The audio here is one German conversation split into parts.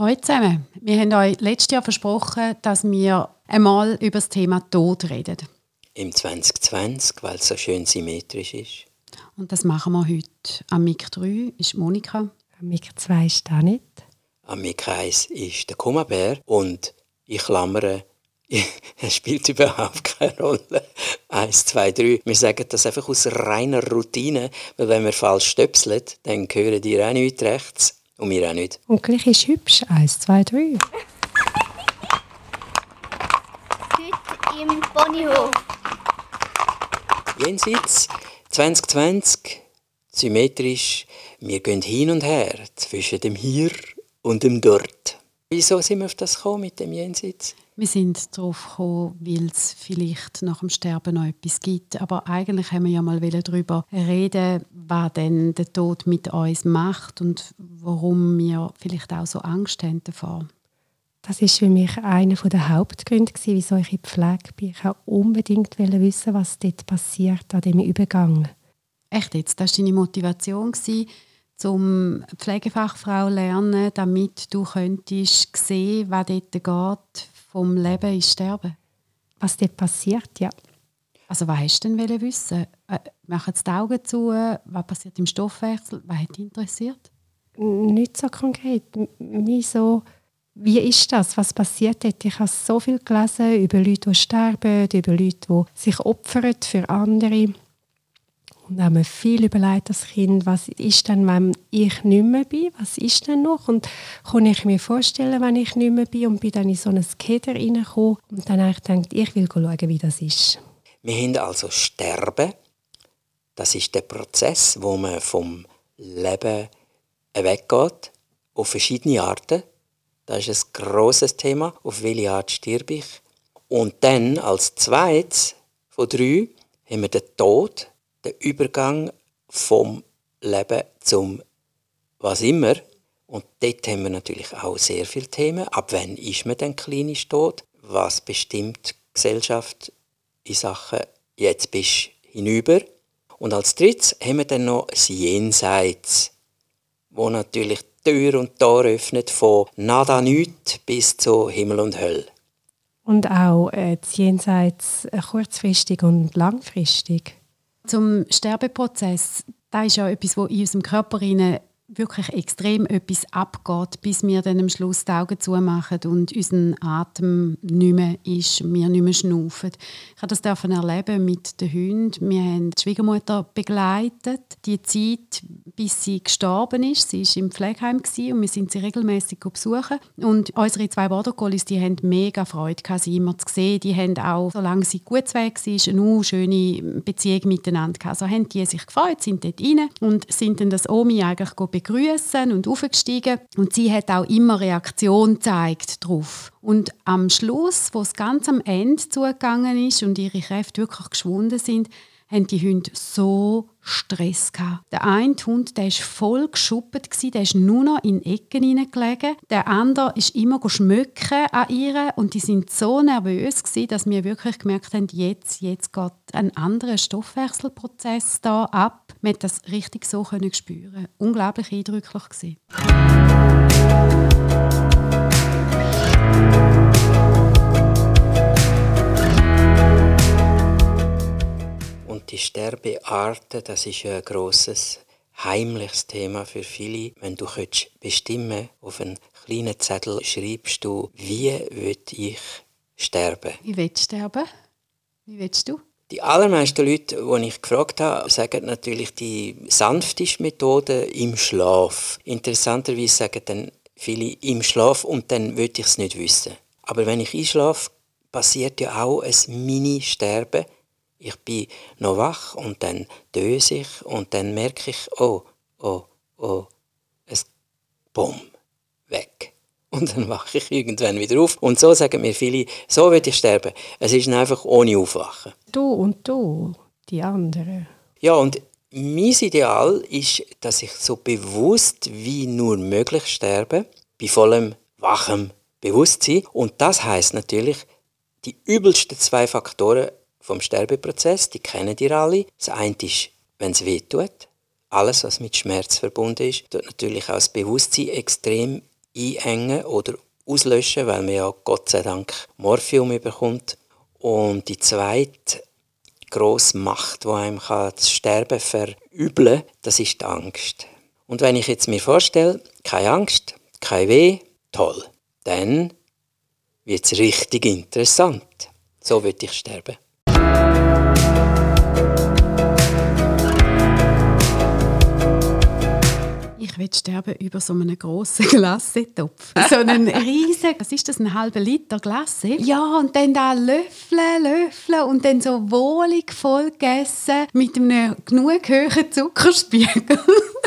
Hallo zusammen. Wir haben euch letztes Jahr versprochen, dass wir einmal über das Thema Tod reden. Im 2020, weil es so schön symmetrisch ist. Und das machen wir heute. Am Mic 3 ist Monika. Am Mic 2 ist Danit. Am Mic 1 ist der Kummerbär. Und ich klammere, es spielt überhaupt keine Rolle. Eins, zwei, drei. Wir sagen das einfach aus reiner Routine, weil wenn wir falsch stöpselt, dann hören die auch nicht rechts und wir auch nicht. Und gleich ist hübsch. Eins, zwei, drei. Heute im Ponyhof. Jenseits 2020, symmetrisch, wir gehen hin und her zwischen dem Hier und dem Dort. Wieso sind wir auf das gekommen mit dem Jenseits? Wir sind darauf gekommen, weil es vielleicht nach dem Sterben noch etwas gibt. Aber eigentlich haben wir ja mal darüber reden, was denn der Tod mit uns macht und warum wir vielleicht auch so Angst haben davor. Das ist für mich einer der Hauptgründe, wieso ich in die Pflege bin. Ich wollte unbedingt wissen, was dort passiert an dem Übergang. Echt jetzt? Das war deine Motivation, zum Pflegefachfrau lernen, damit du könntest sehen, was dort geht vom Leben ins Sterben? Was dort passiert, ja. Also was hast du denn wissen? Äh, machen die Augen zu? Was passiert im Stoffwechsel? Was hat dich interessiert? Nicht so konkret. Wie so, wie ist das? Was passiert dort? Ich habe so viel gelesen über Leute, die sterben, über Leute, die sich opfern für andere. Und haben mir viel überlegt als Kind, was ist denn, wenn ich nicht mehr bin? Was ist denn noch? Und kann ich mir vorstellen, wenn ich nicht mehr bin? Und bin dann in so einen Skater reingekommen und dann habe ich gedacht, ich will schauen, wie das ist. Wir haben also Sterben. Das ist der Prozess, wo man vom Leben weggeht, auf verschiedene Arten. Das ist ein grosses Thema. Auf welche Art stirb ich? Und dann als zweites von drei haben wir den Tod der Übergang vom Leben zum was immer. Und dort haben wir natürlich auch sehr viele Themen. Ab wann ist man denn klinisch tot? Was bestimmt Gesellschaft in Sachen «Jetzt bist du hinüber». Und als drittes haben wir dann noch das Jenseits, wo natürlich Tür und Tor öffnet von nada nichts bis zu Himmel und Hölle. Und auch äh, das Jenseits äh, kurzfristig und langfristig. Zum Sterbeprozess, da ist ja etwas, wo in unserem Körper wirklich extrem etwas abgeht, bis wir dann am Schluss die Augen zumachen und unseren Atem nicht mehr ist, wir nicht mehr schnaufen. Ich habe das erleben mit den Hunden. Wir haben die Schwiegermutter begleitet, die Zeit, bis sie gestorben ist. Sie war im Pflegeheim und wir sind sie regelmäßig besuchen. Und unsere zwei Border Collies, die haben mega Freude gehabt, sie immer zu sehen. Die haben auch, solange sie gut weg war, eine schöne Beziehung miteinander gehabt. Also haben die sich gefreut, sind dort rein und sind dann das Omi eigentlich begrüßen und aufgestiegen. Und sie hat auch immer Reaktion gezeigt darauf. Und am Schluss, wo es ganz am Ende zugegangen ist und ihre Kräfte wirklich geschwunden sind, haben die Hunde so Stress gehabt. Der eine Hund, der ist voll geschuppt der ist nur noch in Ecken hineingelegen. Der andere ist immer schmücken an ihr und die sind so nervös dass wir wirklich gemerkt haben, jetzt, jetzt geht ein anderer Stoffwechselprozess da ab. Wir haben das richtig so können spüren. Unglaublich eindrücklich gewesen. Die Sterbearten, das ist ein grosses, heimliches Thema für viele. Wenn du bestimmen auf einen kleinen Zettel schreibst du, wie will ich sterben? Wie willst du sterben? Wie willst du? Die allermeisten Leute, die ich gefragt habe, sagen natürlich die sanfteste Methode im Schlaf. Interessanterweise sagen dann viele im Schlaf und dann will ich es nicht wissen. Aber wenn ich einschlafe, passiert ja auch ein Mini-Sterben ich bin noch wach und dann döse ich und dann merke ich, oh, oh, oh, es bumm, weg. Und dann wache ich irgendwann wieder auf. Und so sagen mir viele, so will ich sterben. Es ist einfach ohne Aufwachen. Du und du, die anderen. Ja, und mein Ideal ist, dass ich so bewusst wie nur möglich sterbe, bei vollem wachem Bewusstsein. Und das heißt natürlich, die übelsten zwei Faktoren vom Sterbeprozess, die kennen ihr alle. Das eine ist, wenn es weh tut. Alles, was mit Schmerz verbunden ist, tut natürlich auch das Bewusstsein extrem einengen oder auslöschen, weil man ja Gott sei Dank Morphium bekommt. Und die zweite grosse Macht, die einem das Sterben verübeln kann, das ist die Angst. Und wenn ich jetzt mir vorstelle, keine Angst, kein Weh, toll, dann wird es richtig interessant. So würde ich sterben. Ich will sterben über so einen grossen Glassetopf. So einen riesen, was ist das, ein halber Liter Glasse? Ja, und dann da löffeln, löffeln und dann so wohlig voll gegessen mit einem genug hohen Zuckerspiegel.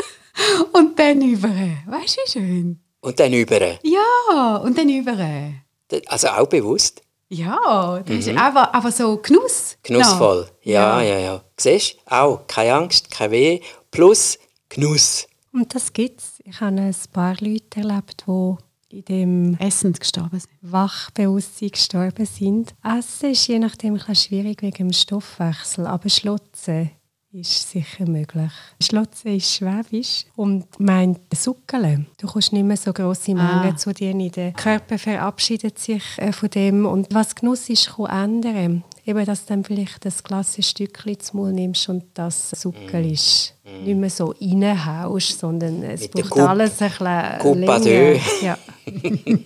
und dann über. Weißt du, wie schön? Und dann über. Ja, und dann über. Also auch bewusst? Ja, das ist aber, aber so Genuss. Genussvoll. Ja, ja, ja. ja. Siehst du? Auch keine Angst, kein Weh, plus Genuss. Und das gibt es. Ich habe ein paar Leute erlebt, die in dem Essen gestorben sind. Wachbewusstsein gestorben sind. Essen ist je nachdem ein schwierig wegen dem Stoffwechsel, aber Schlotzen ist sicher möglich. Schlotzen ist Schwäbisch und meint Suckele. Du kommst nicht mehr so grosse Mengen Ah. zu dir rein. Der Körper verabschiedet sich äh, von dem und was Genuss ist, kann ändern. Eben, dass du dann vielleicht das ein Stückchen zum Mund nimmst und das Suckel ist. Nicht mehr so reinhaust, sondern es Mit braucht alles ein bisschen. Ja.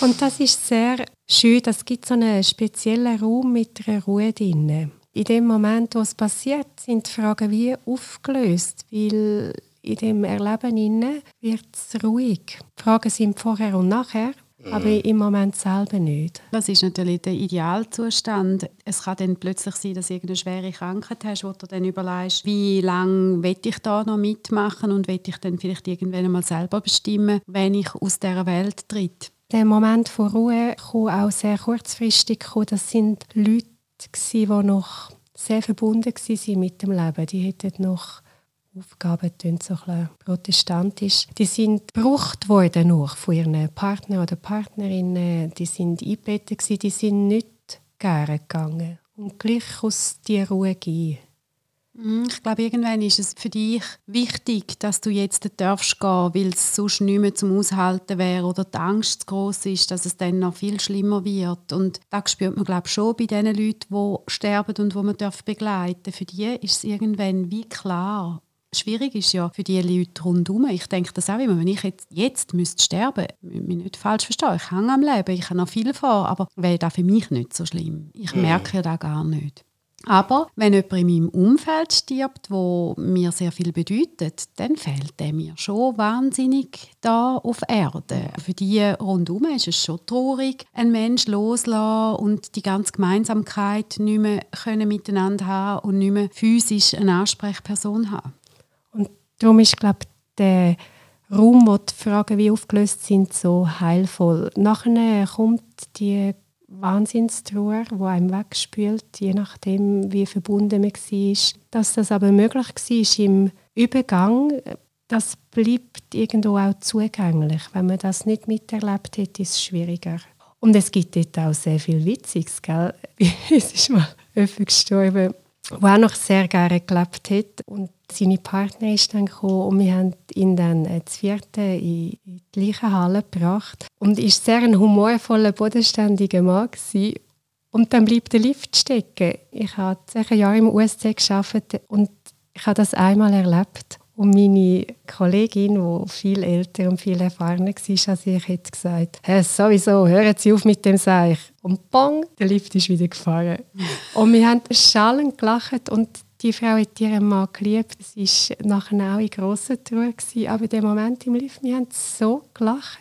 Und das ist sehr schön. Es gibt so einen speziellen Raum mit einer Ruhe drin. In dem Moment, wo es passiert, sind die Fragen wie aufgelöst, weil in dem Erleben inne wird es ruhig. Die Fragen sind vorher und nachher, aber im Moment selber nicht. Das ist natürlich der Idealzustand. Es kann dann plötzlich sein, dass du irgendeine schwere Krankheit hast, wo du dann überlegst, wie lange will ich da noch mitmachen und will ich dann vielleicht irgendwann einmal selber bestimmen, wenn ich aus dieser Welt tritt. Der Moment von Ruhe kam auch sehr kurzfristig. Das sind Leute, die noch sehr verbunden waren mit dem Leben. Die hätten noch Aufgaben, klingt so ein protestantisch. Die sind gebraucht worden nur von ihren Partnern oder Partnerinnen. Die sind eingebettet, gewesen, die sind nicht gerne gegangen. Und gleich aus die Ruhe gehen. Mm, Ich glaube, irgendwann ist es für dich wichtig, dass du jetzt darfst gehen, weil es sonst nicht mehr zum Aushalten wäre oder die Angst zu groß ist, dass es dann noch viel schlimmer wird. Und das spürt man, glaube ich, schon bei den Leuten, die sterben und die man darf begleiten Für die ist es irgendwann wie klar. Schwierig ist ja für die Leute rundherum. Ich denke das auch immer, wenn ich jetzt, jetzt müsste sterben, müsste mich nicht falsch verstehen, ich hänge am Leben, ich habe noch viel vor, aber wäre das für mich nicht so schlimm. Ich merke ja das gar nicht. Aber wenn jemand in meinem Umfeld stirbt, wo mir sehr viel bedeutet, dann fehlt der mir schon wahnsinnig da auf Erde. Für die rundherum ist es schon traurig, einen Menschen loslassen und die ganze Gemeinsamkeit nicht mehr können miteinander haben und nicht mehr physisch eine Ansprechperson haben. Und darum ist, glaube ich, der Raum, wo die Fragen wie aufgelöst sind, so heilvoll. Nachher kommt die Wahnsinnstrauer, die einem wegspült, je nachdem, wie verbunden man war. Dass das aber möglich war im Übergang, das bleibt irgendwo auch zugänglich. Wenn man das nicht miterlebt hat, ist es schwieriger. Und es gibt dort auch sehr viel Witziges. Gell? es ist mal jemand gestorben, der auch noch sehr gerne gelebt hat. Und seine Partner ist dann gekommen und wir haben ihn dann äh, zu vierten in, in die gleiche Halle gebracht. Und er war sehr ein humorvoller, bodenständiger Mann. Gewesen. Und dann blieb der Lift stecken. Ich habe zehn Jahre im USC gearbeitet und ich habe das einmal erlebt. Und meine Kollegin, die viel älter und viel erfahrener war als ich, hat gesagt, hey, sowieso, hören Sie auf mit dem Seich. Und bang, der Lift ist wieder gefahren. und wir haben schallend gelacht und die Frau hat ihren Mann geliebt. Es war nachher auch in grosser Trauer. Aber in dem Moment im Lift, wir haben so gelacht.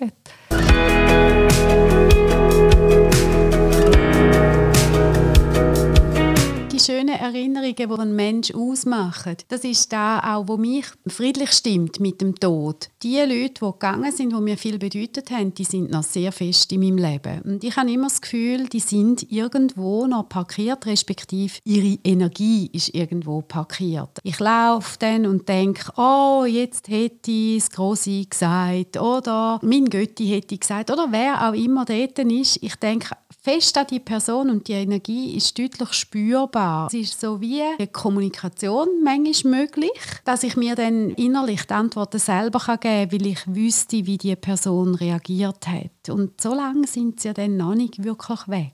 Die schönen Erinnerungen, die einen Mensch ausmachen, das ist da auch, wo mich friedlich stimmt mit dem Tod. Die Leute, die gegangen sind, die mir viel bedeutet haben, die sind noch sehr fest in meinem Leben. Und ich habe immer das Gefühl, die sind irgendwo noch parkiert, respektive ihre Energie ist irgendwo parkiert. Ich laufe dann und denke, oh, jetzt hätte ich das Grosse gesagt oder mein Götti hätte gesagt oder wer auch immer dort ist. Ich denke, fest an die Person und die Energie ist deutlich spürbar. Es ist so wie eine Kommunikation manchmal möglich, dass ich mir dann innerlich die Antworten selber geben kann, weil ich wüsste, wie die Person reagiert hat. Und so lange sind sie ja dann noch nicht wirklich weg.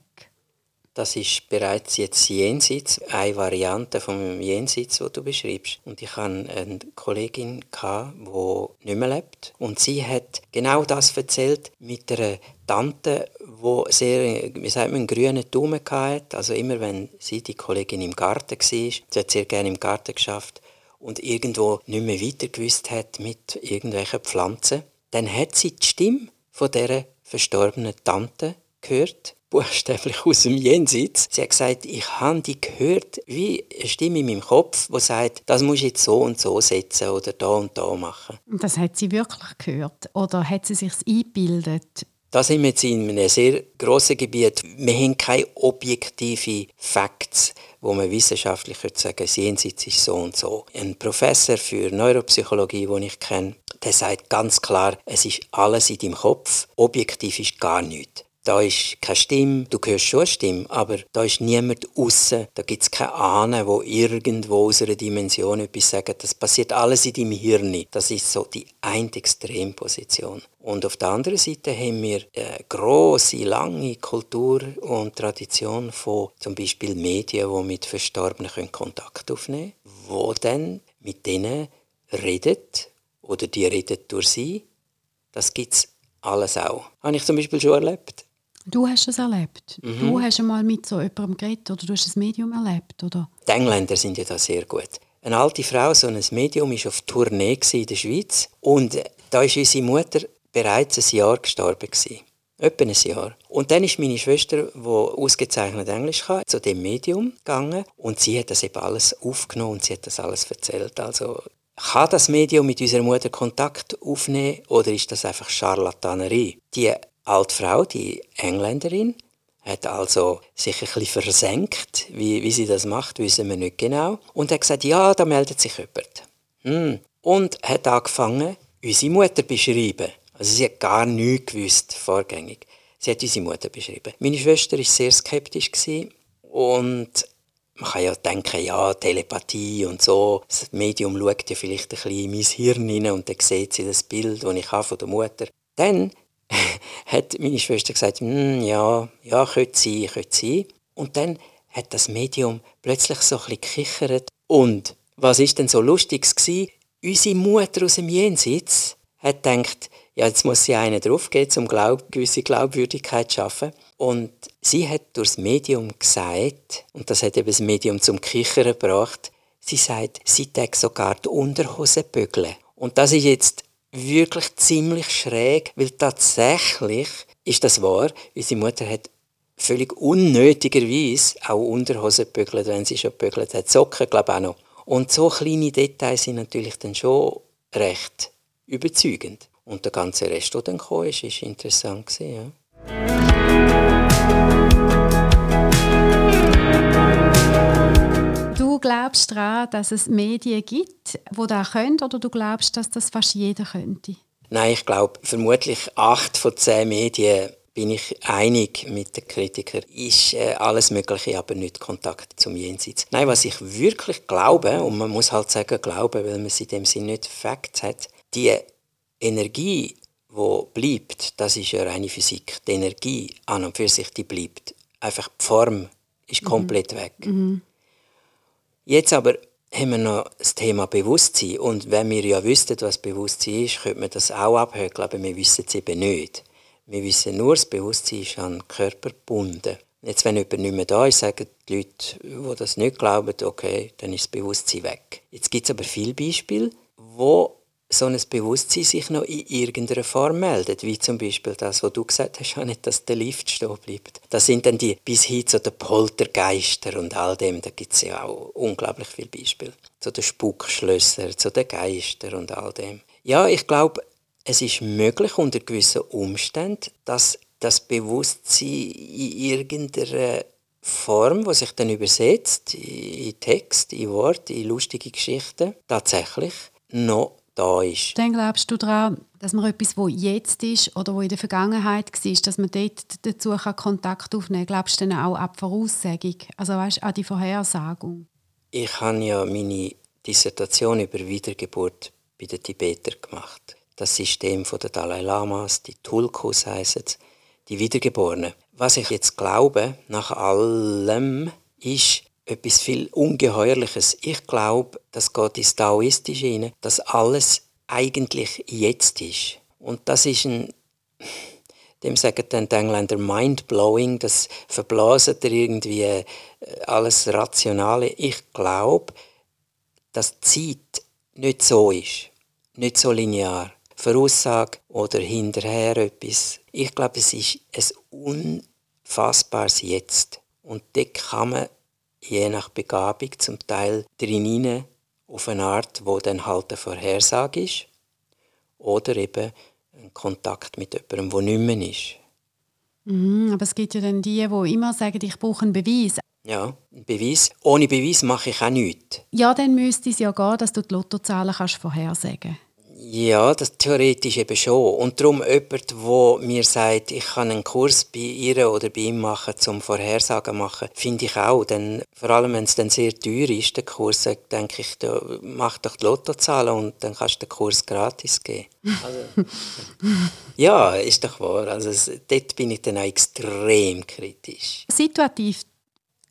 Das ist bereits jetzt Jenseits, eine Variante vom Jenseits, wo du beschreibst. Und ich hatte eine Kollegin, die nicht mehr lebt. Und sie hat genau das erzählt mit einer Tante, die sehr, wie sagt man, einen grünen Daumen hatte. Also immer, wenn sie, die Kollegin, im Garten war, sie hat sehr gerne im Garten geschafft und irgendwo nicht mehr weiter gewusst hat mit irgendwelchen Pflanzen, dann hat sie die Stimme von dieser verstorbenen Tante gehört buchstäblich aus dem Jenseits. Sie hat gesagt, ich habe die gehört, wie eine Stimme in meinem Kopf, die sagt, das muss ich jetzt so und so setzen oder da und da machen. Und das hat sie wirklich gehört? Oder hat sie sich eingebildet? Da sind wir jetzt in einem sehr grossen Gebiet. Wir haben keine objektiven Facts, wo man wissenschaftlich sagen das Jenseits ist so und so. Ein Professor für Neuropsychologie, den ich kenne, der sagt ganz klar, es ist alles in deinem Kopf, objektiv ist gar nichts. Da ist keine Stimme, du hörst schon eine Stimme, aber da ist niemand außen. Da gibt es keine Ahnen, wo irgendwo aus einer Dimension etwas sagen. Das passiert alles in deinem Hirn. Das ist so die eine Extremposition. Und auf der anderen Seite haben wir eine grosse, lange Kultur und Tradition von zum Beispiel Medien, die mit Verstorbenen Kontakt aufnehmen können, wo dann mit denen redet oder die redet durch sie. Das gibt es alles auch. Habe ich zum Beispiel schon erlebt. Du hast es erlebt. Mhm. Du hast einmal mit so jemandem geredet oder du hast ein Medium erlebt, oder? Die Engländer sind ja da sehr gut. Eine alte Frau, so ein Medium, war auf Tournee in der Schweiz und da ist unsere Mutter bereits ein Jahr gestorben gewesen. Etwa ein Jahr. Und dann ist meine Schwester, die ausgezeichnet Englisch kann, zu dem Medium gegangen und sie hat das eben alles aufgenommen und sie hat das alles erzählt. Also kann das Medium mit unserer Mutter Kontakt aufnehmen oder ist das einfach Charlatanerie? Die alte Frau, die Engländerin, hat also sich ein bisschen versenkt. Wie, wie sie das macht, wissen wir nicht genau. Und hat gesagt, ja, da meldet sich jemand. Hm. Und hat angefangen, unsere Mutter zu beschreiben. Also sie hat gar nichts gewusst, vorgängig. Sie hat unsere Mutter beschrieben. Meine Schwester war sehr skeptisch und man kann ja denken, ja, Telepathie und so. Das Medium schaut ja vielleicht ein bisschen in mein Hirn hinein und dann sieht sie das Bild, das ich habe von der Mutter. Dann hat meine Schwester gesagt, hm, ja, ja, könnte sein, könnte sein. Und dann hat das Medium plötzlich so ein gekichert. Und was ist denn so Lustiges gewesen? Unsere Mutter aus dem Jenseits hat gedacht, ja, jetzt muss sie einen draufgehen, um Glaub, gewisse Glaubwürdigkeit zu schaffen. Und sie hat durchs Medium gesagt, und das hat eben das Medium zum Kichern gebracht, sie sagt, sie trägt sogar die Unterhose bügeln. Und das ist jetzt wirklich ziemlich schräg, weil tatsächlich ist das wahr. Unsere Mutter hat völlig unnötigerweise auch Unterhosen gebügelt, wenn sie schon gebügelt hat. Socken, glaube ich, auch noch. Und so kleine Details sind natürlich dann schon recht überzeugend. Und der ganze Rest, der dann kam, ist, ist interessant ja. Du glaubst daran, dass es Medien gibt, die das können, oder du glaubst, dass das fast jeder könnte? Nein, ich glaube, vermutlich acht von zehn Medien bin ich einig mit den Kritikern, ist äh, alles Mögliche, aber nicht Kontakt zum Jenseits. Nein, was ich wirklich glaube, und man muss halt sagen glauben, weil man es in dem Sinne nicht Facts hat, die Energie, die bleibt, das ist ja reine Physik. Die Energie an und für sich, die bleibt. Einfach die Form ist komplett mhm. weg. Mhm. Jetzt aber haben wir noch das Thema Bewusstsein. Und wenn wir ja wüssten, was Bewusstsein ist, könnte man das auch abhökeln, aber wir wissen es eben nicht. Wir wissen nur, das Bewusstsein ist an den Körper gebunden. Jetzt, wenn jemand nicht mehr da ist, sagen die Leute, die das nicht glauben, okay, dann ist das Bewusstsein weg. Jetzt gibt es aber viele Beispiele, wo so ein Bewusstsein sich noch in irgendeiner Form meldet, wie zum Beispiel das, was du gesagt hast, nicht, dass der Lift stehen bleibt. Das sind dann die bis hin zu den Poltergeister und all dem, da gibt es ja auch unglaublich viele Beispiele. Zu den Spukschlössern, zu den Geistern und all dem. Ja, ich glaube, es ist möglich unter gewissen Umständen, dass das Bewusstsein in irgendeiner Form, die sich dann übersetzt, in Text, in Wort, in lustige Geschichten, tatsächlich noch da ist. Dann glaubst du daran, dass man etwas, wo jetzt ist oder wo in der Vergangenheit war, dass man dort dazu Kontakt aufnehmen kann? Glaubst du dann auch an die Voraussagung, also weißt, an die Vorhersagung? Ich habe ja meine Dissertation über Wiedergeburt bei den Tibetern gemacht. Das System der Dalai Lamas, die Tulkus heißen die Wiedergeborenen. Was ich jetzt glaube, nach allem, ist etwas viel Ungeheuerliches. Ich glaube, das geht ins Taoistische hinein, dass alles eigentlich jetzt ist. Und das ist ein, dem sagen dann die Engländer mind-blowing, das verblasen er irgendwie äh, alles Rationale. Ich glaube, dass Zeit nicht so ist, nicht so linear. Voraussage oder hinterher etwas. Ich glaube, es ist ein unfassbares Jetzt. Und dort kann man je nach Begabung zum Teil drin auf eine Art, wo dann halt eine Vorhersage ist oder eben ein Kontakt mit jemandem, der nicht mehr ist. Mhm, aber es gibt ja dann die, die immer sagen, ich brauche einen Beweis. Ja, ein Beweis. Ohne Beweis mache ich auch nichts. Ja, dann müsste es ja gehen, dass du die Lottozahlen kannst vorhersagen kannst. Ja, das theoretisch eben schon. Und darum jemand, der mir sagt, ich kann einen Kurs bei ihr oder bei ihm machen, zum Vorhersagen machen, finde ich auch. Denn, vor allem, wenn es dann sehr teuer ist, der Kurs, denke ich, da, mach doch die Lottozahlen und dann kannst du den Kurs gratis geben. Also, ja, ist doch wahr. Also, dort bin ich dann auch extrem kritisch. Situativ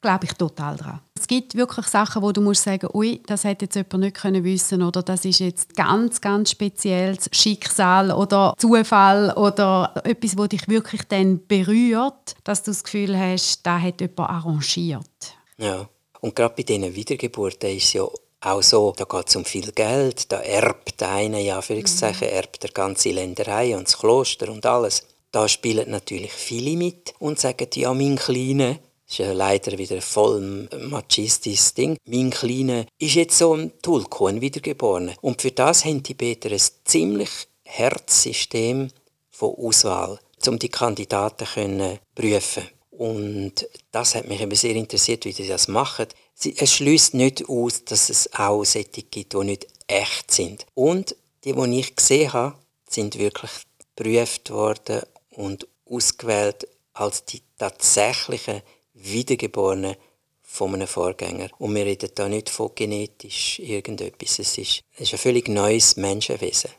glaube ich total dran. Es gibt wirklich Sachen, wo du musst sagen, ui, das hätte jetzt jemand nicht können wissen oder das ist jetzt ganz, ganz spezielles Schicksal oder Zufall oder etwas, wo dich wirklich dann berührt, dass du das Gefühl hast, da hat jemand arrangiert. Ja, und gerade bei diesen Wiedergeburten ist es ja auch so, da geht es um viel Geld, da erbt einer, ja, Anführungszeichen, mhm. erbt der ganze Länderei und das Kloster und alles. Da spielen natürlich viele mit und sagen, ja, mein Kleiner, ist ja leider wieder ein voll machistisches Ding. Mein Kleiner ist jetzt so ein Tulkun wiedergeboren. Und für das haben die Beter ein ziemlich Herzsystem von Auswahl, um die Kandidaten zu prüfen. Und das hat mich eben sehr interessiert, wie die das machen. Es schließt nicht aus, dass es auch solche gibt, die nicht echt sind. Und die, die ich gesehen habe, sind wirklich geprüft worden und ausgewählt als die tatsächlichen Wiedergeborenen von einem Vorgänger. Und wir reden da nicht von genetisch irgendetwas. Es ist, es ist ein völlig neues Menschenwesen.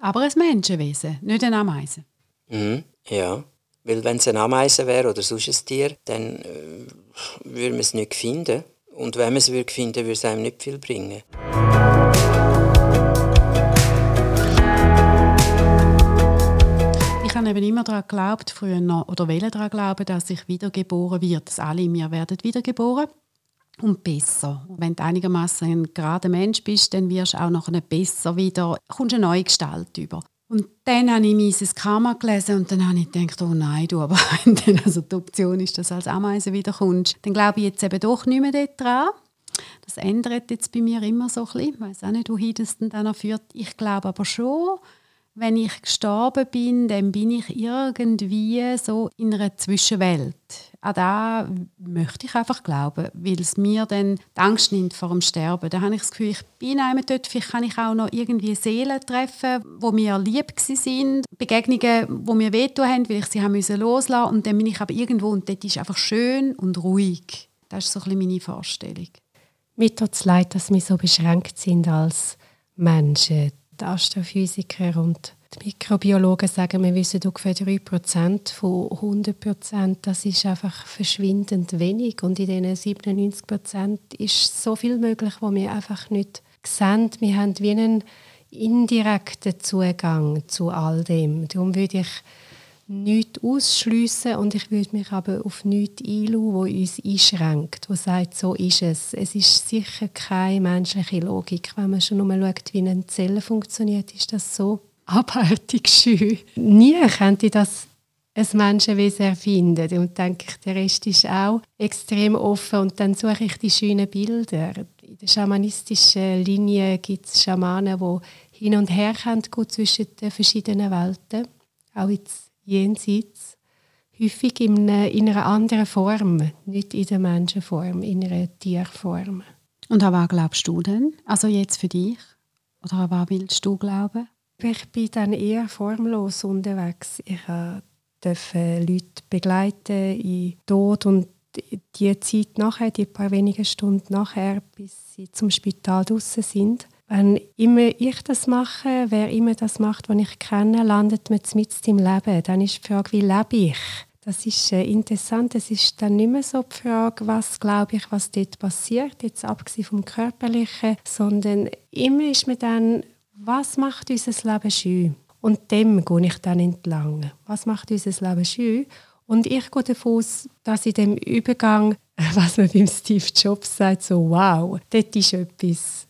Aber ein Menschenwesen, nicht ein Ameisen. Mhm, ja. Weil wenn es ein Ameisen wäre oder sonst ein Tier, dann äh, würde man es nicht finden. Und wenn man es finden würde, würde es einem nicht viel bringen. Eben immer daran geglaubt, früher noch, oder wollte daran glauben, dass ich wiedergeboren wird, dass alle in mir werden wiedergeboren und besser. Wenn du einigermaßen ein gerader Mensch bist, dann wirst du auch noch besser wieder, kommst eine neue Gestalt über. Und dann habe ich Mises Karma gelesen und dann habe ich gedacht, oh nein, du, aber wenn also die Option ist, dass du als Ameise wiederkommst, dann glaube ich jetzt eben doch nicht mehr daran. Das ändert jetzt bei mir immer so ein bisschen. Ich weiß auch nicht, wohin das dann führt. Ich glaube aber schon, wenn ich gestorben bin, dann bin ich irgendwie so in einer Zwischenwelt. An da möchte ich einfach glauben, weil es mir dann die Angst nimmt vor dem Sterben. Da habe ich das Gefühl, ich bin einmal dort, vielleicht kann ich auch noch irgendwie Seelen treffen, wo mir lieb sind, Begegnungen, wo mir wehtun haben, weil ich sie haben müssen loslassen und dann bin ich aber irgendwo und dort ist einfach schön und ruhig. Das ist so ein meine Vorstellung. Mir tut es leid, dass wir so beschränkt sind als Menschen die Astrophysiker und die Mikrobiologen sagen, wir wissen ungefähr 3% von 100%. Das ist einfach verschwindend wenig. Und in diesen 97% ist so viel möglich, was wir einfach nicht sehen. Wir haben wie einen indirekten Zugang zu all dem. Darum würde ich nichts ausschliessen und ich würde mich aber auf nichts einlassen, wo uns einschränkt, wo sagt, so ist es. Es ist sicher keine menschliche Logik. Wenn man schon nur schaut, wie eine Zelle funktioniert, ist das so abartig schön. Nie könnte das ein Menschenwesen erfinden. Und denke ich, der Rest ist auch extrem offen. Und dann suche ich die schönen Bilder. In der schamanistischen Linie gibt es Schamanen, die hin und her können, zwischen den verschiedenen Welten. Auch jetzt jenseits, häufig in einer, in einer anderen Form, nicht in der Menschenform, in einer Tierform. Und an was glaubst du denn? Also jetzt für dich? Oder an was willst du glauben? Ich bin dann eher formlos unterwegs. Ich durfte Leute begleiten in Tod und die Zeit nachher, die paar wenige Stunden nachher, bis sie zum Spital draußen sind, wenn immer ich das mache, wer immer das macht, was ich kenne, landet man mit im Leben. Dann ist die Frage, wie lebe ich? Das ist äh, interessant. Es ist dann nicht mehr so die Frage, was glaube ich, was dort passiert, jetzt abgesehen vom Körperlichen, sondern immer ist mir dann, was macht unser Leben schön? Und dem gehe ich dann entlang. Was macht unser Leben schön? Und ich gehe davon aus, dass in dem Übergang, was man beim Steve Jobs sagt, so wow, dort ist etwas.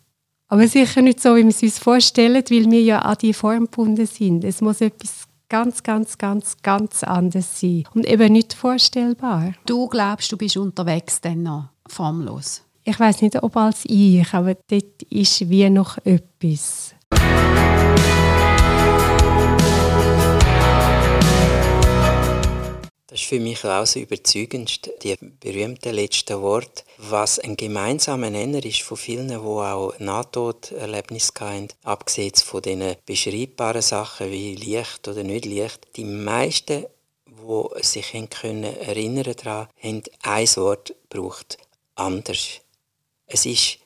Aber sicher nicht so, wie wir es uns vorstellen, weil wir ja an die Form gebunden sind. Es muss etwas ganz, ganz, ganz, ganz anders sein und eben nicht vorstellbar. Du glaubst, du bist unterwegs dann noch formlos? Ich weiß nicht, ob als ich, aber dort ist wie noch etwas. Für mich auch so überzeugendst, die berühmten letzten Worte, was ein gemeinsamer Nenner ist von vielen, die auch Nahtoderlebnisse hatten, abgesehen von diesen beschreibbaren Sachen wie Licht oder nicht Licht. Die meisten, die sich können erinnern daran, haben ein Wort gebraucht. Anders. Es ist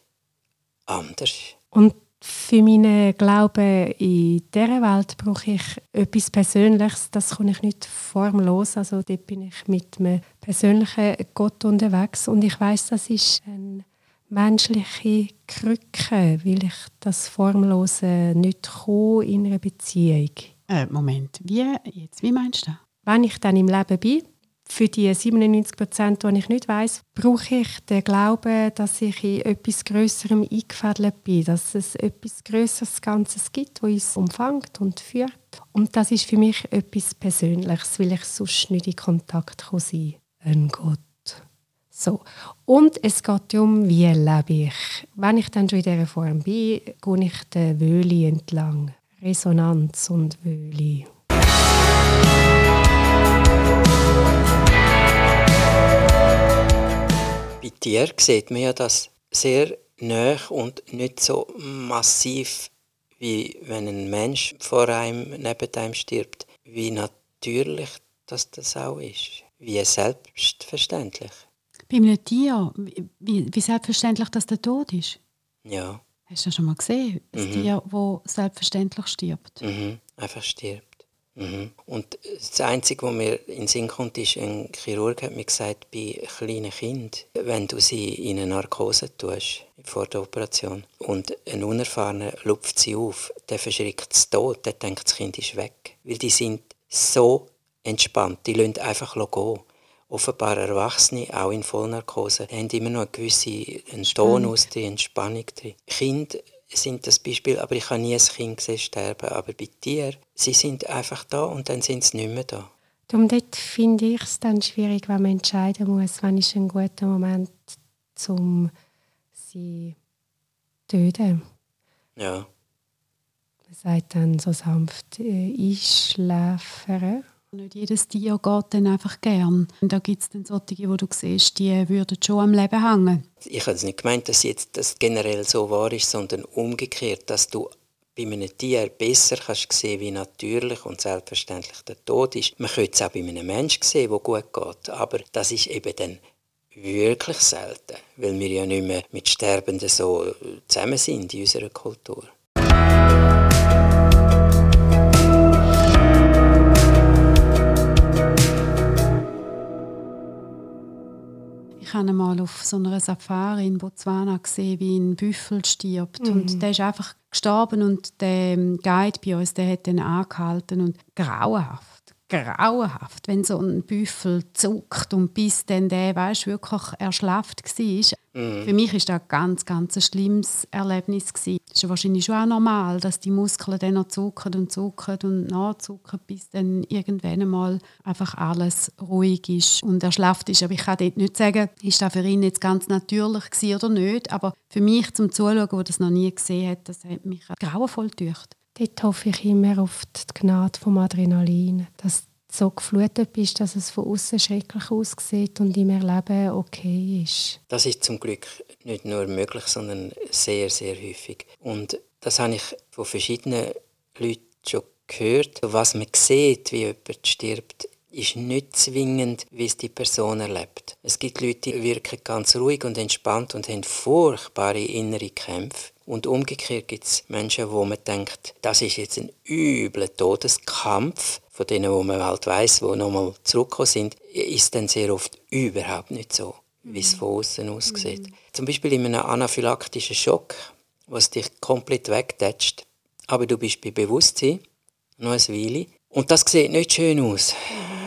anders. Und für meinen Glauben in dieser Welt brauche ich etwas Persönliches. Das kann ich nicht formlos. Also dort bin ich mit einem persönlichen Gott unterwegs. Und ich weiß, das ist eine menschliche Krücke, weil ich das Formlose nicht kann in einer Beziehung. Äh, Moment, wie, jetzt, wie meinst du das? Wenn ich dann im Leben bin, für die 97 Prozent, die ich nicht weiß, brauche ich den Glauben, dass ich in etwas Größerem eingefädelt bin, dass es etwas Größeres Ganzes gibt, das uns umfängt und führt. Und das ist für mich etwas Persönliches, weil ich sonst nicht in Kontakt sein kann. Gott. So. Und es geht darum, wie lebe ich. Wenn ich dann schon in dieser Form bin, gehe ich den Wöli entlang. Resonanz und Wöli. Bei dir sieht man ja das sehr nah und nicht so massiv, wie wenn ein Mensch vor einem neben einem stirbt. Wie natürlich dass das auch ist. Wie selbstverständlich. Bei einem Tier, wie, wie selbstverständlich, dass der Tod ist? Ja. Hast du das schon mal gesehen? Ein Mhm. Tier, das selbstverständlich stirbt. Mhm. Einfach stirbt. Mhm. Und das Einzige, was mir in den Sinn kommt, ist, ein Chirurg hat mir gesagt, bei kleinen Kindern, wenn du sie in eine Narkose tust, vor der Operation, und ein Unerfahrener lupft sie auf, der verschrickt es tot, der denkt, das Kind ist weg. Weil die sind so entspannt, die lassen einfach gehen. Offenbar Erwachsene, auch in Vollnarkose, haben immer noch eine gewisse einen Tonus drin, Entspannung drin. Kinder sind das Beispiel, aber ich habe nie ein Kind gesehen sterben. Aber bei dir, sie sind einfach da und dann sind sie nicht mehr da. Darum finde ich es dann schwierig, wenn man entscheiden muss, wann ist ein guter Moment, um sie zu töten. Ja, Man sagt dann so sanft äh, einschläfern. Nicht jedes Tier geht dann einfach gern. Und da gibt es dann solche, wo du siehst, die würden schon am Leben hängen. ich habe nicht gemeint, dass jetzt das generell so wahr ist, sondern umgekehrt, dass du bei einem Tier besser kannst sehen, wie natürlich und selbstverständlich der Tod ist. Man könnte es auch bei einem Menschen sehen, wo gut geht, aber das ist eben dann wirklich selten, weil wir ja nicht mehr mit Sterbenden so zusammen sind in unserer Kultur. Ich habe einmal auf so einer Safari in Botswana gesehen, wie ein Büffel stirbt. Und der ist einfach gestorben und der ähm, Guide bei uns, der hat den angehalten und grauenhaft, grauenhaft, wenn so ein Büffel zuckt und bis dann der, weißt, wirklich erschlafft war. Für mich ist das ein ganz, ganz ein schlimmes Erlebnis gewesen. Es ist wahrscheinlich schon auch normal, dass die Muskeln dann noch zucken und zucken und nachzucken, bis dann irgendwann einmal einfach alles ruhig ist und erschlafft ist. Aber ich kann dort nicht sagen, ist das für ihn jetzt ganz natürlich oder nicht. Aber für mich zum Zuschauen, der das noch nie gesehen hat, das hat mich grauenvoll getücht. Dort hoffe ich immer auf die Gnade vom Adrenalin, dass so geflutet bist, dass es von außen schrecklich aussieht und im Erleben okay ist. Das ist zum Glück nicht nur möglich, sondern sehr, sehr häufig. Und das habe ich von verschiedenen Leuten schon gehört. Was man sieht, wie jemand stirbt, ist nicht zwingend, wie es die Person erlebt. Es gibt Leute, die wirken ganz ruhig und entspannt und haben furchtbare innere Kämpfe. Und umgekehrt gibt es Menschen, wo man denkt, das ist jetzt ein übler Todeskampf, von denen, wo man halt weiss, die nochmal zurückgekommen sind, ist dann sehr oft überhaupt nicht so, wie es von außen aussieht. Mhm. Zum Beispiel in einem anaphylaktischen Schock, was dich komplett wegtätscht, aber du bist bei Bewusstsein, noch eine Weile, und das sieht nicht schön aus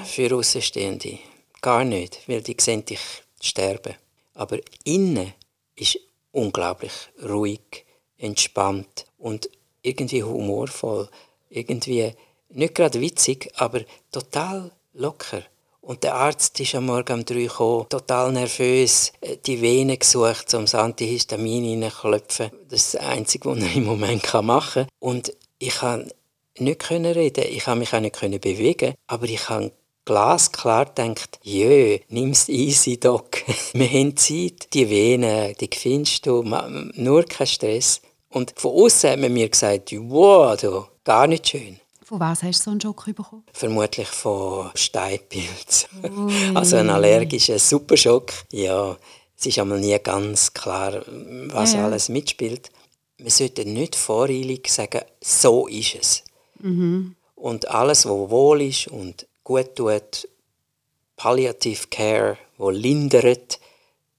für Außenstehende. Gar nicht, weil die sehen dich sterben. Aber innen ist unglaublich ruhig, entspannt und irgendwie humorvoll. Irgendwie nicht gerade witzig, aber total locker. Und der Arzt ist am Morgen um drei gekommen, total nervös, äh, die Vene gesucht, um das Antihistamin reinzuklopfen. Das ist das Einzige, was er im Moment machen kann. Und ich kann nicht reden, ich kann mich auch nicht bewegen, aber ich habe glasklar gedacht, jö, nimm's easy, Doc. Wir haben Zeit, die Venen, die findest du, nur kein Stress. Und von außen hat man mir gesagt, wow, du, gar nicht schön. Von was hast du so einen Schock bekommen? Vermutlich von Steinpilz. also ein allergischer Superschock. Ja, es ist einmal nie ganz klar, was ja. alles mitspielt. Man sollte nicht voreilig sagen, so ist es. Mhm. Und alles, was wohl ist und gut tut, Palliative Care, wo lindert,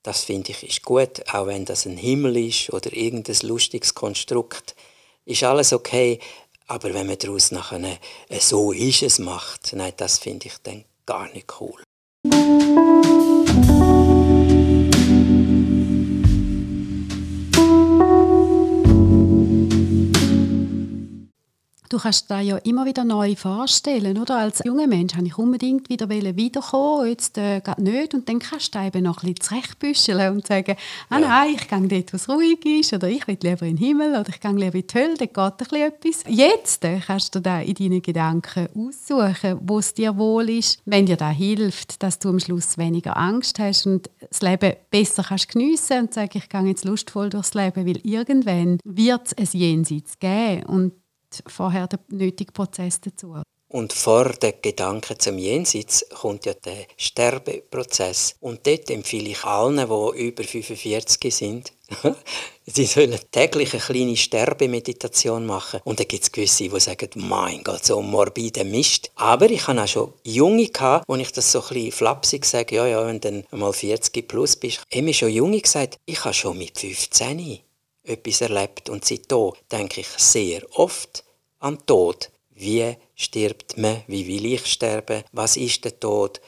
das finde ich ist gut, auch wenn das ein Himmel ist oder irgendein lustiges Konstrukt, ist alles okay. Aber wenn man daraus nachher so ist es macht, nein, das finde ich dann gar nicht cool. Du kannst da ja immer wieder neu vorstellen, oder? Als junger Mensch habe ich unbedingt wieder wiederkommen, jetzt äh, geht nicht. Und dann kannst du eben noch ein bisschen zurechtbüscheln und sagen, ah ja. nein, ich gehe dort, wo es ruhig ist, oder ich will lieber in den Himmel, oder ich gehe lieber in die Hölle, da geht ein etwas. Jetzt äh, kannst du da in deinen Gedanken aussuchen, wo es dir wohl ist, wenn dir da hilft, dass du am Schluss weniger Angst hast und das Leben besser kannst geniessen und sagen, ich gehe jetzt lustvoll durchs Leben, weil irgendwann wird es ein Jenseits geben und vorher der nötige Prozess dazu. Und vor den Gedanken zum Jenseits kommt ja der Sterbeprozess. Und dort empfehle ich allen, die über 45 sind, sie sollen täglich eine kleine Sterbemeditation machen. Und dann gibt es gewisse, die sagen, mein Gott, so morbide Mist. Aber ich habe auch schon Junge gehabt, wo ich das so ein flapsig sage, ja, ja, wenn du dann mal 40 plus bist, haben mir schon Junge gesagt, ich habe schon mit 15 etwas erlebt und seitdem denke ich sehr oft an Tod. Wie stirbt man? Wie will ich sterben? Was ist der Tod?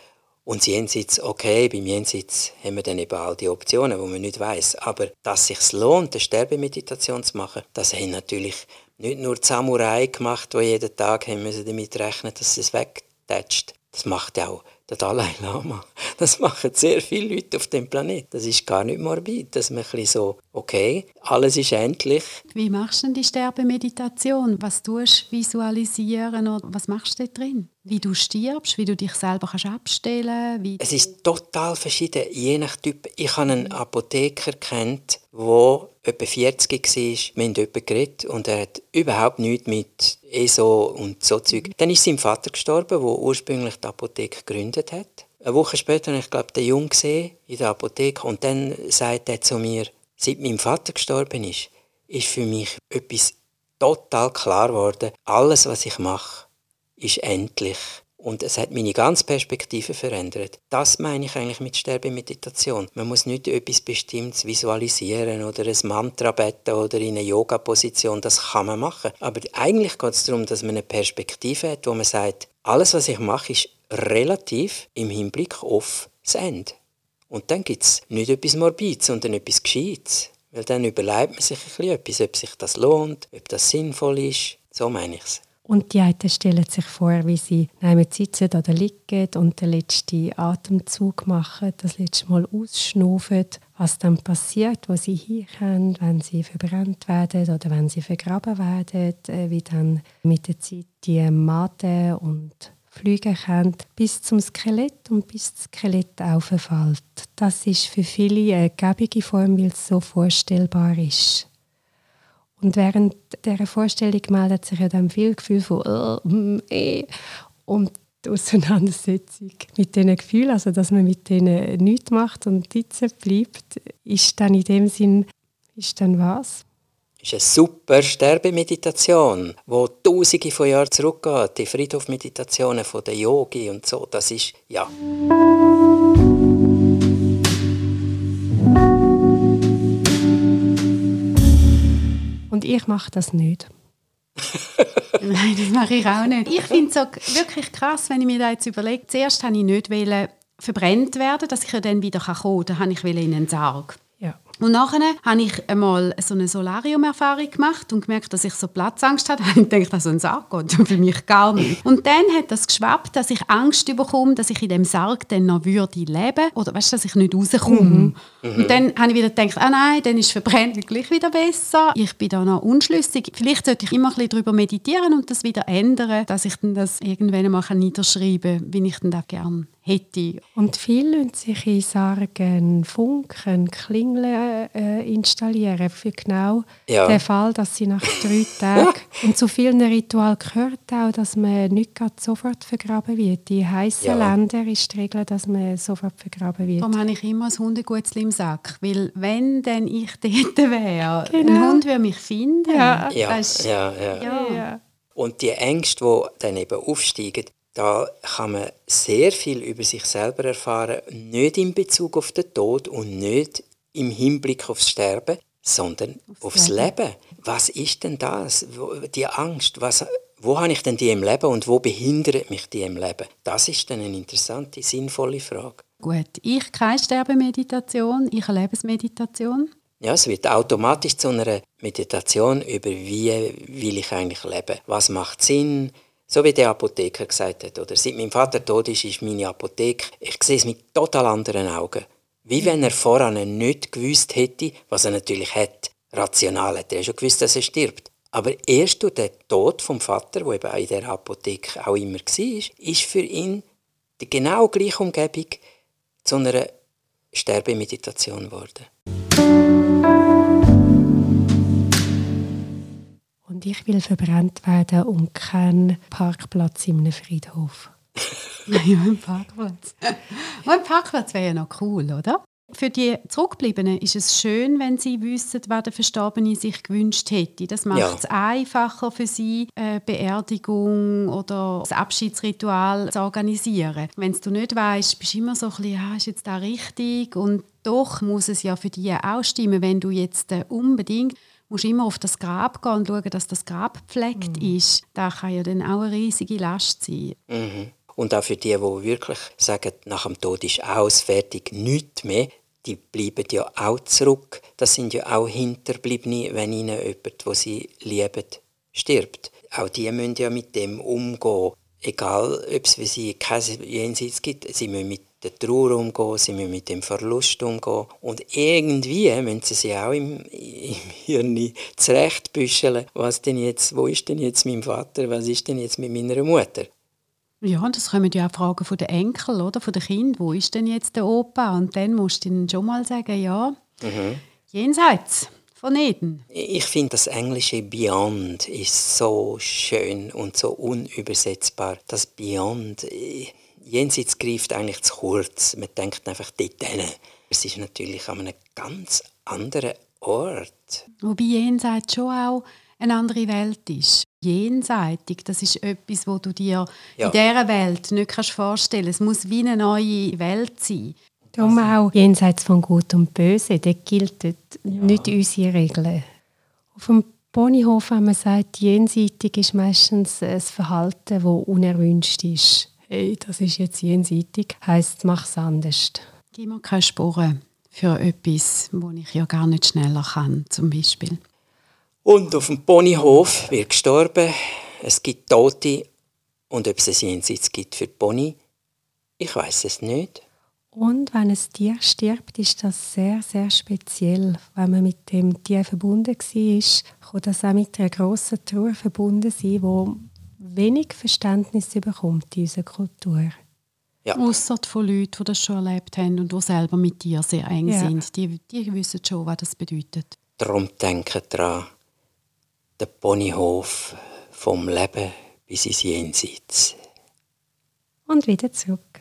Und das Jenseits, okay, beim Jenseits haben wir dann eben all die Optionen, wo man nicht weiß. Aber dass es sich lohnt, eine Sterbemeditation zu machen, das haben natürlich nicht nur die Samurai gemacht, die jeden Tag haben müssen damit rechnen, dass es wegtätscht. Das macht auch der Dalai Lama. Das machen sehr viele Leute auf dem Planeten. Das ist gar nicht morbid, dass man ein so, okay, alles ist endlich. Wie machst du denn die Sterbemeditation? Was tust du visualisieren oder was machst du da drin? Wie du stirbst, wie du dich selber kannst abstellen kannst? Es ist total verschieden, je nach Typ. Ich habe einen Apotheker kennt, der etwa 40 war. Wir haben jemanden geredet und er hat überhaupt nichts mit ESO und so Zeug. Dann ist sein Vater gestorben, der ursprünglich die Apotheke gegründet hat. Eine Woche später habe ich glaube den Jungen gesehen in der Apotheke und dann sagt er zu mir, seit mein Vater gestorben ist, ist für mich etwas total klar geworden. Alles, was ich mache, ist endlich. Und es hat meine ganze Perspektive verändert. Das meine ich eigentlich mit Sterbemeditation. Man muss nicht etwas Bestimmtes visualisieren oder ein Mantra beten oder in eine Yoga-Position. Das kann man machen. Aber eigentlich geht es darum, dass man eine Perspektive hat, wo man sagt, alles, was ich mache, ist relativ im Hinblick auf das Ende. Und dann gibt es nicht etwas Morbides, sondern etwas Gescheites. Weil dann überlegt man sich ein bisschen etwas, ob sich das lohnt, ob das sinnvoll ist. So meine ich es. Und die einen stellen sich vor, wie sie neben sitzen oder liegen und den letzten Atemzug machen, das letzte Mal ausschnaufen, was dann passiert, wo sie hinkommen, wenn sie verbrannt werden oder wenn sie vergraben werden, äh, wie dann mit der Zeit die Maten und fliegen können, bis zum Skelett und bis das Skelett auffällt. Das ist für viele eine gäbige Form, weil es so vorstellbar ist. Und während dieser Vorstellung meldet sich ja dann viel Gefühl von oh, mm, eh. und die Auseinandersetzung mit diesen Gefühlen, also dass man mit denen nichts macht und sitzen bleibt, ist dann in dem Sinn, ist dann was? ist eine super Sterbemeditation, wo tausende von Jahren zurückgeht. Die Friedhofmeditationen von der Yogi und so. Das ist, ja. Ich mache das nicht. Nein, das mache ich auch nicht. Ich finde es so wirklich krass, wenn ich mir da jetzt überlege. Zuerst wollte ich nicht verbrennt werden, dass ich ja dann wieder kommen kann. Da habe ich in einen Sarg. Und nachher habe ich einmal so eine Solarium-Erfahrung gemacht und gemerkt, dass ich so Platzangst hatte. Und ich dachte, also ein Sarg geht für mich gar nicht. Und dann hat das geschwappt, dass ich Angst bekomme, dass ich in dem Sarg dann noch würde leben oder weißt, dass ich nicht rauskomme. Mhm. Und dann habe ich wieder gedacht, ah nein, dann ist Verbrennen gleich wieder besser. Ich bin da noch unschlüssig. Vielleicht sollte ich immer ein bisschen darüber meditieren und das wieder ändern, dass ich dann das irgendwann einmal niederschreiben kann, wie ich dann das gerne hätte. Und viele lassen sich in Sargen Funken, Klingeln äh, installieren, für genau ja. den Fall, dass sie nach drei Tagen... und zu vielen Ritualen gehört auch, dass man nicht sofort vergraben wird. In heißen ja. Ländern ist die Regel, dass man sofort vergraben wird. Darum habe ich immer ein Hundegutzli im Sack, weil wenn dann ich dort wäre, genau. ein Hund würde mich finden. Ja. Ja. ja, ja. ja. Und die Ängste, die dann eben aufsteigen, da kann man sehr viel über sich selber erfahren, nicht in Bezug auf den Tod und nicht im Hinblick aufs Sterben, sondern aufs, aufs Leben. Leben. Was ist denn das? Die Angst, was, wo habe ich denn die im Leben und wo behindert mich die im Leben? Das ist dann eine interessante, sinnvolle Frage. Gut, ich keine Sterbemeditation, ich eine Lebensmeditation. Ja, es wird automatisch zu einer Meditation über wie will ich eigentlich leben? Was macht Sinn? So wie der Apotheker gesagt hat, oder seit mein Vater tot ist, ist meine Apotheke, ich sehe es mit total anderen Augen. Wie wenn er vorher nicht gewusst hätte, was er natürlich hat. Rational hat er schon gewusst, dass er stirbt. Aber erst durch den Tod vom Vater, der eben in der Apotheke auch immer war, ist für ihn die genau gleiche Umgebung zu einer Sterbemeditation geworden. Und ich will verbrannt werden und kein Parkplatz in einem Friedhof. ja, ein Parkplatz. ein Parkplatz wäre ja noch cool, oder? Für die Zurückgebliebenen ist es schön, wenn sie wissen, was der Verstorbene sich gewünscht hätte. Das macht es ja. einfacher für sie, eine Beerdigung oder das Abschiedsritual zu organisieren. Wenn du nicht weißt, bist du immer so ein bisschen, ah, ist jetzt da richtig? Und doch muss es ja für dich auch stimmen, wenn du jetzt äh, unbedingt musst immer auf das Grab gehen und schauen, dass das Grab gepflegt mhm. ist. Das kann ja dann auch eine riesige Last sein. Mhm. Und auch für die, die wirklich sagen, nach dem Tod ist aus, fertig, nichts mehr, die bleiben ja auch zurück. Das sind ja auch Hinterbliebene, wenn ihnen jemand, wo sie lieben, stirbt. Auch die müssen ja mit dem umgehen. Egal, ob es für sie kein Jenseits gibt, sie müssen mit der Trauer umgehen, sie müssen mit dem Verlust umgehen. Und irgendwie müssen sie sich auch im, im Hirn zurechtbüscheln, was denn jetzt, wo ist denn jetzt mein Vater, was ist denn jetzt mit meiner Mutter. Ja, und das kommen ja auch Fragen von den Enkeln, oder? Von den Kindern. Wo ist denn jetzt der Opa? Und dann musst du ihnen schon mal sagen, ja, mhm. jenseits von Eden. Ich finde, das englische Beyond ist so schön und so unübersetzbar. Das Beyond, äh, jenseits greift eigentlich zu kurz. Man denkt einfach dort hin. Es ist natürlich an einem ganz anderen Ort. Wobei jenseits schon auch eine andere Welt ist. Jenseitig, das ist etwas, wo du dir ja. in dieser Welt nicht vorstellen kannst. Es muss wie eine neue Welt sein. Darum auch jenseits von Gut und Böse, da gilt ja. nicht unsere Regeln. Auf dem Ponyhof, wenn man sagt, jenseitig ist meistens ein Verhalten, das unerwünscht ist. Hey, das ist jetzt jenseitig, heisst, mach es anders. Gib mir keine Spuren für etwas, wo ich ja gar nicht schneller kann, zum Beispiel. Und auf dem Ponyhof wird gestorben. Es gibt Tote. Und ob es ein Jenseits gibt für Pony, ich weiß es nicht. Und wenn ein Tier stirbt, ist das sehr, sehr speziell. Wenn man mit dem Tier verbunden war, kann das auch mit einer grossen Trauer verbunden sein, wo wenig Verständnis bekommt in unserer Kultur. Ja. Ausser von Leuten, die das schon erlebt haben und die selber mit dir sehr eng ja. sind. Die, die wissen schon, was das bedeutet. Darum denken daran, der Ponyhof vom Leben bis ins Jenseits. und wieder zurück.